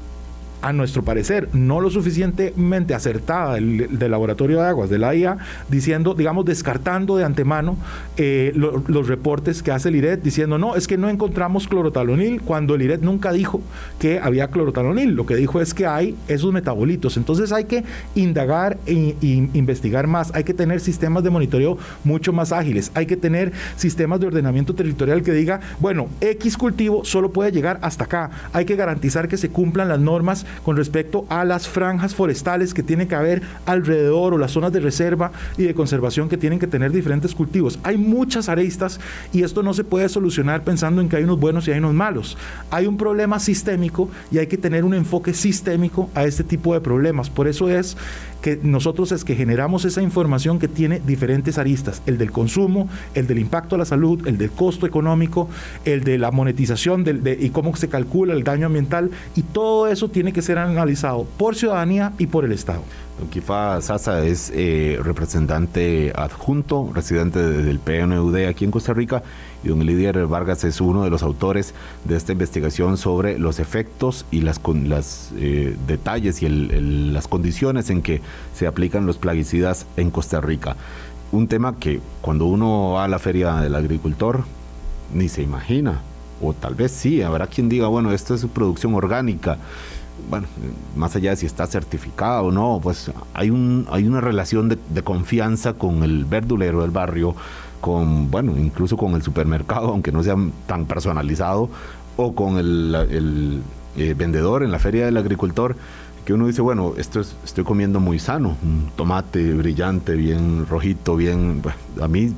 a nuestro parecer, no lo suficientemente acertada del, laboratorio de aguas de la IA, diciendo, digamos, descartando de antemano eh, los reportes que hace el IRET, diciendo, no, es que no encontramos clorotalonil, cuando el IRET nunca dijo que había clorotalonil, lo que dijo es que hay esos metabolitos. Entonces hay que indagar e, investigar más, hay que tener sistemas de monitoreo mucho más ágiles, hay que tener sistemas de ordenamiento territorial que diga, bueno, X cultivo solo puede llegar hasta acá, hay que garantizar que se cumplan las normas con respecto a las franjas forestales que tiene que haber alrededor o las zonas de reserva y de conservación que tienen que tener diferentes cultivos. Hay muchas aristas y esto no se puede solucionar pensando en que hay unos buenos y hay unos malos. Hay un problema sistémico y hay que tener un enfoque sistémico a este tipo de problemas. Por eso es que nosotros es que generamos esa información que tiene diferentes aristas, el del consumo, el del impacto a la salud, el del costo económico, el de la monetización de, y cómo se calcula el daño ambiental, y todo eso tiene que ser analizado por ciudadanía y por el Estado. Don Kifa Sasa es eh, representante adjunto, residente del PNUD aquí en Costa Rica, don Lidier Vargas es uno de los autores de esta investigación sobre los efectos y las, eh, detalles y las condiciones en que se aplican los plaguicidas en Costa Rica. Un tema que cuando uno va a la feria del agricultor ni se imagina, o tal vez sí, habrá quien diga, bueno, esto es producción orgánica bueno, más allá de si está certificado o no, pues hay una relación de, confianza con el verdulero del barrio, con, bueno, incluso con el supermercado, aunque no sea tan personalizado, o con el, eh, vendedor en la feria del agricultor, que uno dice, bueno, esto es, estoy comiendo muy sano, un tomate brillante, bien rojito, bien, a mí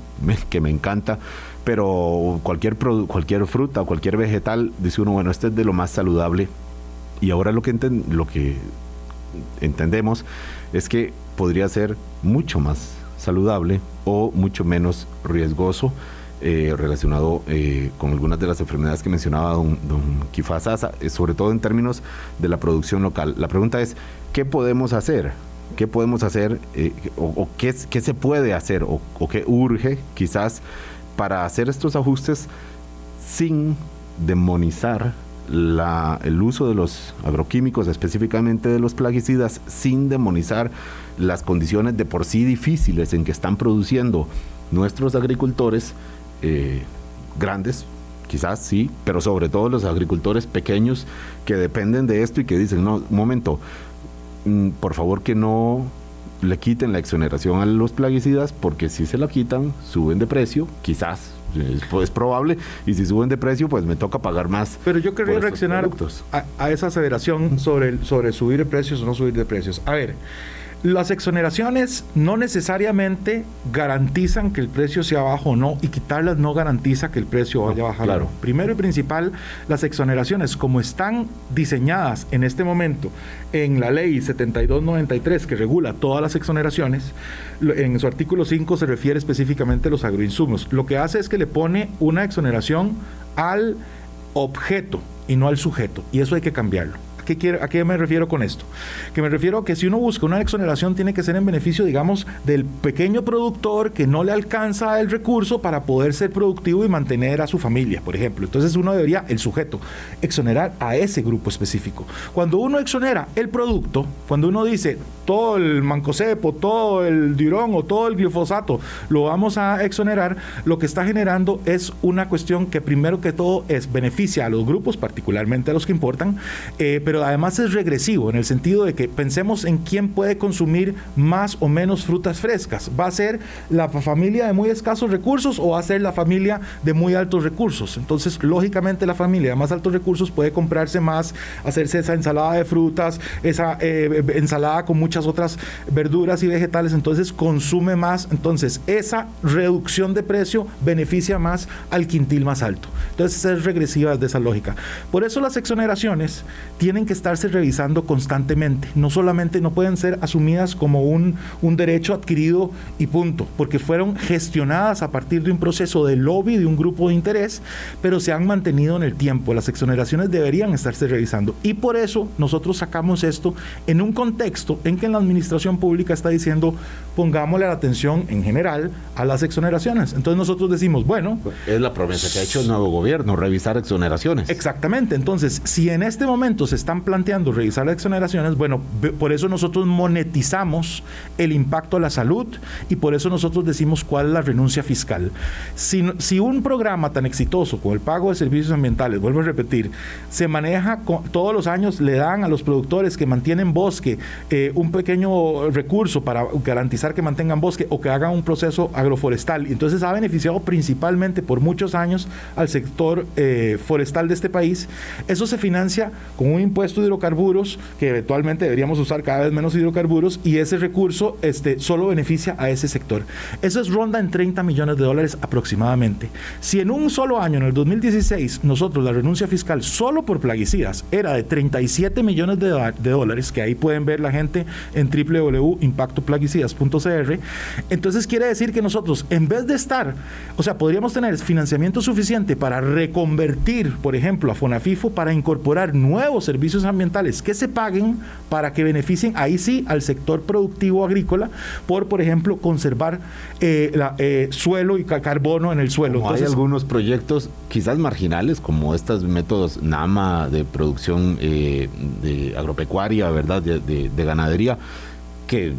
que me encanta, pero cualquier, cualquier fruta, cualquier vegetal, dice uno, bueno, este es de lo más saludable y ahora lo que, lo que entendemos es que podría ser mucho más saludable o mucho menos riesgoso eh, relacionado eh, con algunas de las enfermedades que mencionaba don, don eh, sobre todo en términos de la producción local. La pregunta es, ¿qué podemos hacer? ¿Qué podemos hacer o, qué, se puede hacer o qué urge quizás para hacer estos ajustes sin demonizar el uso de los agroquímicos, específicamente de los plaguicidas, sin demonizar las condiciones de por sí difíciles en que están produciendo nuestros agricultores eh, grandes, quizás sí, pero sobre todo los agricultores pequeños que dependen de esto y que dicen, no, un momento, mm, por favor que no le quiten la exoneración a los plaguicidas, porque si se la quitan, suben de precio, quizás es, probable, y si suben de precio, pues me toca pagar más. Pero yo quería reaccionar a, a, esa aseveración sobre, sobre subir de precios o no subir de precios. A ver, las exoneraciones no necesariamente garantizan que el precio sea bajo o no, y quitarlas no garantiza que el precio vaya a bajar. Claro. Primero y principal, las exoneraciones, como están diseñadas en este momento en la ley 7293 que regula todas las exoneraciones, en su artículo 5 se refiere específicamente a los agroinsumos. Lo que hace es que le pone una exoneración al objeto y no al sujeto, y eso hay que cambiarlo. ¿A qué me refiero con esto? Que me refiero a que si uno busca una exoneración tiene que ser en beneficio, digamos, del pequeño productor que no le alcanza el recurso para poder ser productivo y mantener a su familia, por ejemplo. Entonces uno debería, el sujeto, exonerar a ese grupo específico. Cuando uno exonera el producto, cuando uno dice todo el mancocepo, todo el dirón o todo el glifosato, lo vamos a exonerar, lo que está generando es una cuestión que primero que todo es beneficia a los grupos, particularmente a los que importan, eh, pero además es regresivo en el sentido de que pensemos en quién puede consumir más o menos frutas frescas. ¿Va a ser la familia de muy escasos recursos o va a ser la familia de muy altos recursos? Entonces, lógicamente la familia de más altos recursos puede comprarse más, hacerse esa ensalada de frutas, esa eh, ensalada con muchas otras verduras y vegetales, entonces consume más. Entonces, esa reducción de precio beneficia más al quintil más alto. Entonces, es regresiva de esa lógica. Por eso las exoneraciones tienen que estarse revisando constantemente. No solamente no pueden ser asumidas como un, un derecho adquirido y punto, porque fueron gestionadas a partir de un proceso de lobby de un grupo de interés, pero se han mantenido en el tiempo. Las exoneraciones deberían estarse revisando. Y por eso nosotros sacamos esto en un contexto en que la administración pública está diciendo pongámosle la atención en general a las exoneraciones. Entonces nosotros decimos, bueno... Es la promesa que ha hecho el nuevo gobierno, revisar exoneraciones. Exactamente. Entonces, si en este momento se están planteando revisar las exoneraciones, bueno, por eso nosotros monetizamos el impacto a la salud y por eso nosotros decimos cuál es la renuncia fiscal. Si, si un programa tan exitoso como el pago de servicios ambientales, vuelvo a repetir, se maneja todos los años, le dan a los productores que mantienen bosque eh, un pequeño recurso para garantizar que mantengan bosque o que hagan un proceso agroforestal. Y entonces ha beneficiado principalmente por muchos años al sector eh, forestal de este país. Eso se financia con un impuesto de hidrocarburos que eventualmente deberíamos usar cada vez menos hidrocarburos y ese recurso este, solo beneficia a ese sector. Eso es ronda en 30 millones de dólares aproximadamente. Si en un solo año, en el 2016, nosotros la renuncia fiscal solo por plaguicidas era de 37 millones de, de dólares, que ahí pueden ver la gente en www.impactoplaguicidas.cr, entonces quiere decir que nosotros, en vez de estar, o sea, podríamos tener financiamiento suficiente para reconvertir, por ejemplo, a Fonafifo para incorporar nuevos servicios ambientales que se paguen para que beneficien ahí sí al sector productivo agrícola por, por ejemplo, conservar eh, la, eh, suelo y carbono en el suelo. hay algunos proyectos quizás marginales como estos métodos NAMA de producción eh, de agropecuaria, ¿verdad? de ganadería, que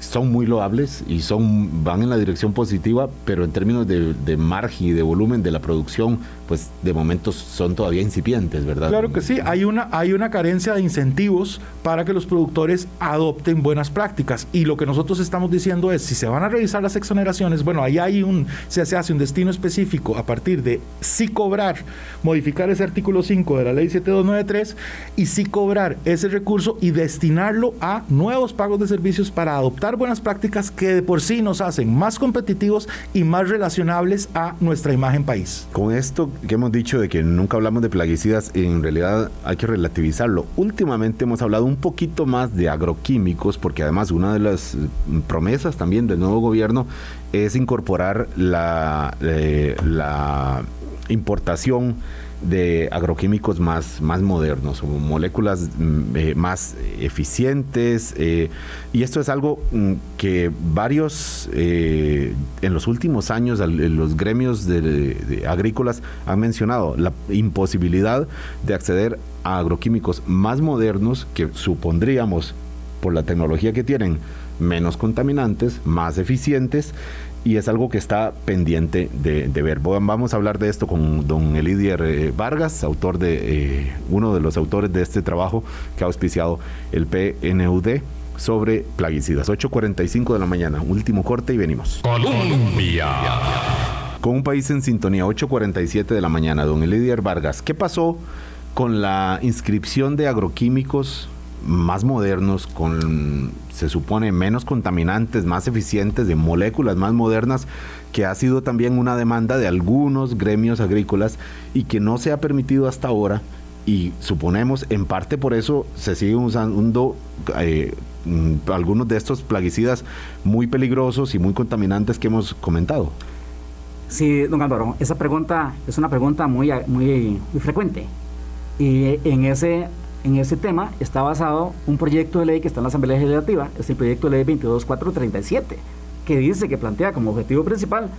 son muy loables y son van en la dirección positiva, pero en términos de, de margen y de volumen de la producción pues de momentos son todavía incipientes, ¿verdad? Claro que sí, hay una, hay una carencia de incentivos para que los productores adopten buenas prácticas y lo que nosotros estamos diciendo es, si se van a revisar las exoneraciones, bueno, ahí hay un, se, hace un destino específico a partir de sí cobrar, modificar ese artículo 5 de la ley 7293 y sí cobrar ese recurso y destinarlo a nuevos pagos de servicios para adoptar buenas prácticas que de por sí nos hacen más competitivos y más relacionables a nuestra imagen país. Con esto que hemos dicho de que nunca hablamos de plaguicidas, en realidad hay que relativizarlo. Últimamente hemos hablado un poquito más de agroquímicos, porque además una de las promesas también del nuevo gobierno es incorporar la, eh, la importación de agroquímicos más, más modernos, moléculas mm, eh, más eficientes. Eh, y esto es algo mm, que varios, eh, en los últimos años, los gremios de, agrícolas han mencionado, la imposibilidad de acceder a agroquímicos más modernos que supondríamos, por la tecnología que tienen, menos contaminantes, más eficientes y es algo que está pendiente de, ver. Vamos a hablar de esto con don Elidier eh, Vargas, autor de eh, uno de los autores de este trabajo que ha auspiciado el PNUD sobre plaguicidas. 8.45 de la mañana, último corte y venimos. Colombia. Con un país en sintonía, 8.47 de la mañana, don Elidier Vargas, ¿qué pasó con la inscripción de agroquímicos más modernos, con se supone menos contaminantes, más eficientes, de moléculas más modernas, que ha sido también una demanda de algunos gremios agrícolas y que no se ha permitido hasta ahora y suponemos en parte por eso se siguen usando eh, mm, algunos de estos plaguicidas muy peligrosos y muy contaminantes que hemos comentado. Sí, don Álvaro, esa pregunta es una pregunta muy, muy, muy frecuente. Y en ese en ese tema está basado un proyecto de ley que está en la Asamblea Legislativa, es el proyecto de ley 22437, que dice que plantea como objetivo principal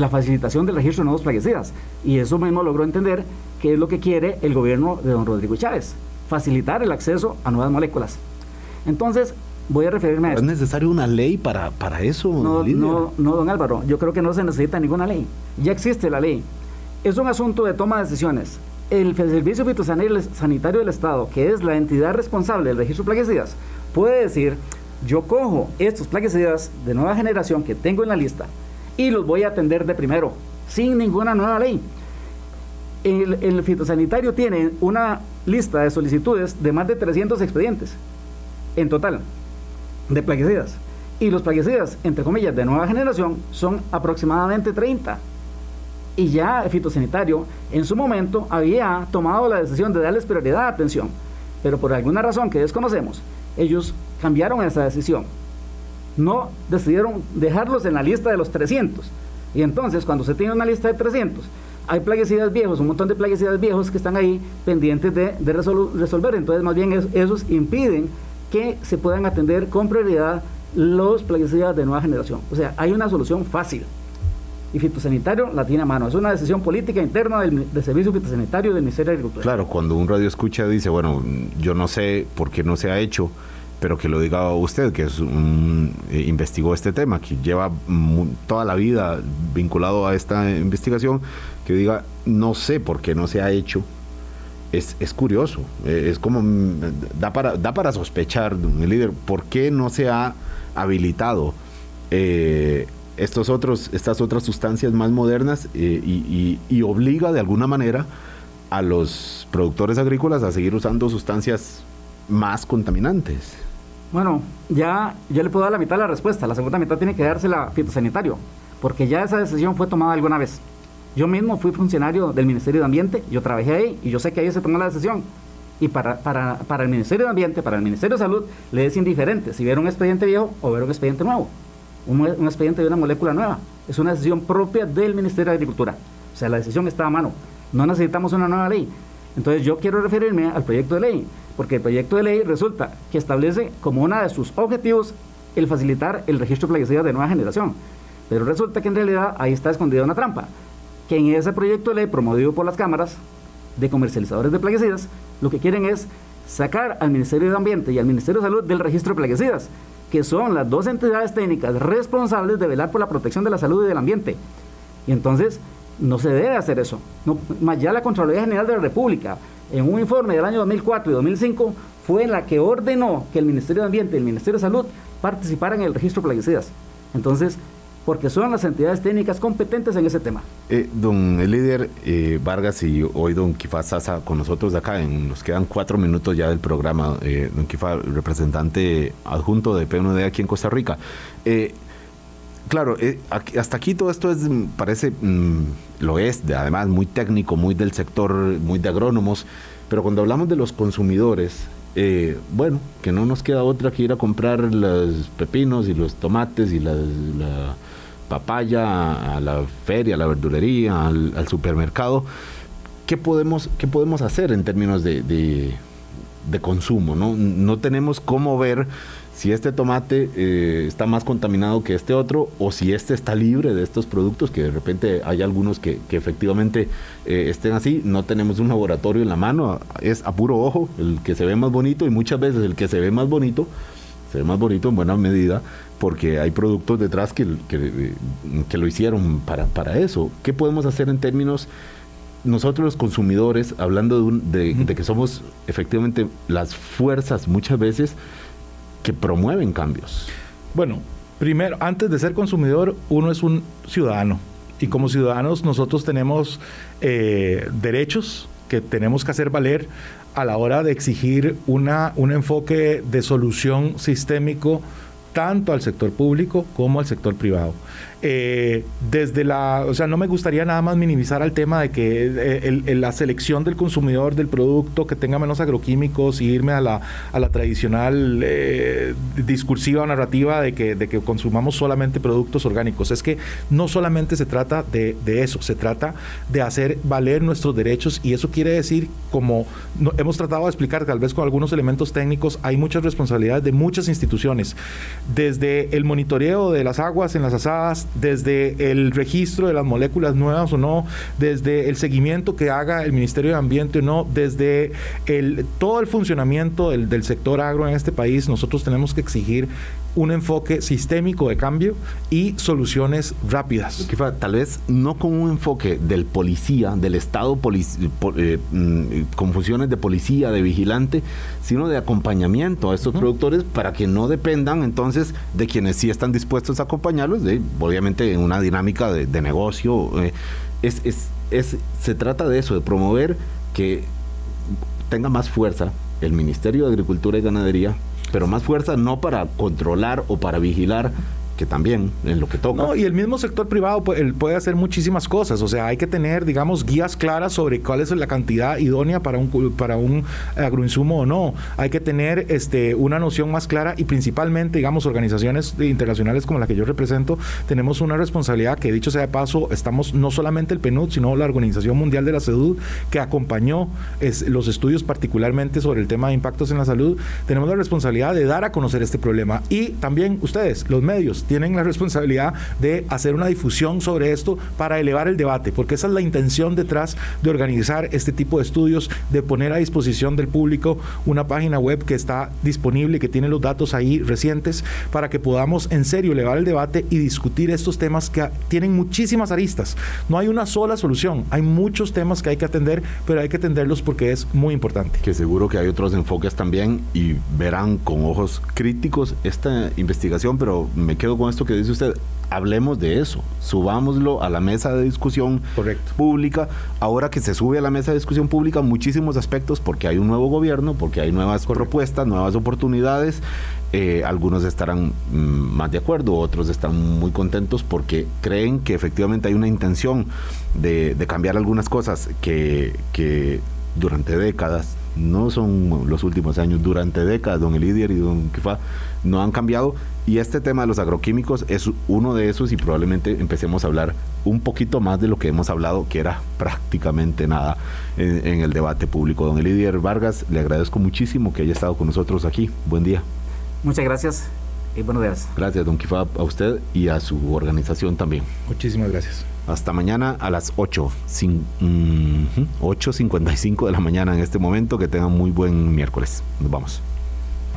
la facilitación del registro de nuevos plaguicidas. Y eso mismo logró entender que es lo que quiere el gobierno de don Rodrigo Chávez, facilitar el acceso a nuevas moléculas. Entonces, voy a referirme a ¿Es necesario una ley para, para eso? No, no, no, don Álvaro, yo creo que no se necesita ninguna ley. Ya existe la ley. Es un asunto de toma de decisiones el Servicio Fitosanitario del Estado, que es la entidad responsable del registro de plaguicidas, puede decir, yo cojo estos plaguicidas de nueva generación que tengo en la lista y los voy a atender de primero, sin ninguna nueva ley. El, el fitosanitario tiene una lista de solicitudes de más de 300 expedientes en total de plaguicidas. Y los plaguicidas, entre comillas, de nueva generación son aproximadamente 30 y ya el fitosanitario en su momento había tomado la decisión de darles prioridad a atención, pero por alguna razón que desconocemos, ellos cambiaron esa decisión. No decidieron dejarlos en la lista de los 300. Y entonces, cuando se tiene una lista de 300, hay plaguicidas viejos, un montón de plaguicidas viejos que están ahí pendientes de, resolver. Entonces, más bien esos impiden que se puedan atender con prioridad los plaguicidas de nueva generación. O sea, hay una solución fácil y fitosanitario la tiene a mano. Es una decisión política interna del, Servicio Fitosanitario del Ministerio de Agricultura. Claro, cuando un radio escucha dice, bueno, yo no sé por qué no se ha hecho, pero que lo diga usted, que es eh, investigó este tema, que lleva toda la vida vinculado a esta investigación, que diga, no sé por qué no se ha hecho. es, es curioso, eh, es como, mm, da para, da para sospechar, el líder, ¿por qué no se ha habilitado eh, estas otras sustancias más modernas eh, y, obliga de alguna manera a los productores agrícolas a seguir usando sustancias más contaminantes? Bueno, ya le puedo dar la mitad de la respuesta. La segunda mitad tiene que dársela fitosanitario, porque ya esa decisión fue tomada alguna vez. Yo mismo fui funcionario del Ministerio de Ambiente, yo trabajé ahí y yo sé que ahí se tomó la decisión. Y para, para, para el Ministerio de Ambiente, para el Ministerio de Salud, le es indiferente si ver un expediente viejo o ver un expediente nuevo. Un, expediente de una molécula nueva. Es una decisión propia del Ministerio de Agricultura. O sea, la decisión está a mano. No necesitamos una nueva ley. Entonces yo quiero referirme al proyecto de ley porque el proyecto de ley resulta que establece como uno de sus objetivos el facilitar el registro de plaguicidas de nueva generación. Pero resulta que en realidad ahí está escondida una trampa, que en ese proyecto de ley promovido por las cámaras de comercializadores de plaguicidas, lo que quieren es sacar al Ministerio de Ambiente y al Ministerio de Salud del registro de plaguicidas, que son las dos entidades técnicas responsables de velar por la protección de la salud y del ambiente. Y entonces no se debe hacer eso. No, más ya la Contraloría General de la República en un informe del año 2004 y 2005 fue la que ordenó que el Ministerio de Ambiente y el Ministerio de Salud participaran en el registro de plaguicidas. Entonces, porque son las entidades técnicas competentes en ese tema. Eh, don el líder eh, Vargas y hoy don Kifa Sasa con nosotros de acá, en, nos quedan cuatro minutos ya del programa, eh, don Kifa, representante adjunto de PNUD aquí en Costa Rica. Claro, hasta aquí todo esto es, parece, mm, lo es, de, además muy técnico, muy del sector, muy de agrónomos, pero cuando hablamos de los consumidores, bueno, que no nos queda otra que ir a comprar los pepinos y los tomates y la, papaya a la feria, a la verdulería, al, supermercado. ¿Qué podemos, ¿Qué podemos hacer en términos de, de, consumo? ¿no? no tenemos cómo ver si este tomate eh, está más contaminado que este otro o si este está libre de estos productos, que de repente hay algunos que, efectivamente eh, estén así, no tenemos un laboratorio en la mano, es a puro ojo el que se ve más bonito y muchas veces el que se ve más bonito, se ve más bonito en buena medida porque hay productos detrás que, que, lo hicieron para, para eso. ¿Qué podemos hacer en términos nosotros los consumidores, hablando de, de, que somos efectivamente las fuerzas muchas veces que promueven cambios? Bueno, primero, antes de ser consumidor, uno es un ciudadano. Y como ciudadanos nosotros tenemos eh, derechos que tenemos que hacer valer a la hora de exigir una, un enfoque de solución sistémico tanto al sector público como al sector privado. Eh, desde la, o sea, no me gustaría nada más minimizar al tema de que eh, la selección del consumidor del producto que tenga menos agroquímicos y irme a la, a la tradicional eh, discursiva narrativa de que, de que consumamos solamente productos orgánicos. Es que no solamente se trata de, de eso, se trata de hacer valer nuestros derechos y eso quiere decir, como hemos tratado de explicar, tal vez con algunos elementos técnicos, hay muchas responsabilidades de muchas instituciones, desde el monitoreo de las aguas en las asadas, desde el registro de las moléculas nuevas o no, desde el seguimiento que haga el Ministerio de Ambiente o no, desde el, todo el funcionamiento del, del sector agro en este país, nosotros tenemos que exigir un enfoque sistémico de cambio y soluciones rápidas. Tal vez no con un enfoque del policía, del Estado eh, mm, con funciones de policía, de vigilante, sino de acompañamiento a estos productores para que no dependan entonces de quienes sí están dispuestos a acompañarlos, de, obviamente en una dinámica de, negocio. Eh, es, es, se trata de eso, de promover que tenga más fuerza el Ministerio de Agricultura y Ganadería pero más fuerza no para controlar o para vigilar que también en lo que toca. No, y el mismo sector privado puede, hacer muchísimas cosas, o sea, hay que tener, digamos, guías claras sobre cuál es la cantidad idónea para un para un agroinsumo o no. Hay que tener este una noción más clara y principalmente, digamos, organizaciones internacionales como la que yo represento, tenemos una responsabilidad que dicho sea de paso, estamos no solamente el PNUD, sino la Organización Mundial de la Salud que acompañó los estudios particularmente sobre el tema de impactos en la salud, tenemos la responsabilidad de dar a conocer este problema y también ustedes, los medios tienen la responsabilidad de hacer una difusión sobre esto para elevar el debate, porque esa es la intención detrás de organizar este tipo de estudios, de poner a disposición del público una página web que está disponible, que tiene los datos ahí recientes, para que podamos en serio elevar el debate y discutir estos temas que tienen muchísimas aristas. No hay una sola solución, hay muchos temas que hay que atender, pero hay que atenderlos porque es muy importante. Que seguro que hay otros enfoques también y verán con ojos críticos esta investigación, pero me quedo con esto que dice usted hablemos de eso, subámoslo a la mesa de discusión pública. Ahora que se sube a la mesa de discusión pública muchísimos aspectos, porque hay un nuevo gobierno, porque hay nuevas propuestas, nuevas oportunidades. Eh, algunos estarán mm, más de acuerdo, otros están muy contentos porque creen que efectivamente hay una intención de, cambiar algunas cosas que, que durante décadas no son los últimos años, durante décadas, don Elidier y don Kifa no han cambiado. Y este tema de los agroquímicos es uno de esos y probablemente empecemos a hablar un poquito más de lo que hemos hablado, que era prácticamente nada en, el debate público. Don Elidier Vargas, le agradezco muchísimo que haya estado con nosotros aquí. Buen día. Muchas gracias y buenos días. Gracias, don Kifa, a usted y a su organización también. Muchísimas gracias. Hasta mañana a las 8, 8.55 de la mañana en este momento. Que tengan muy buen miércoles. Nos vamos.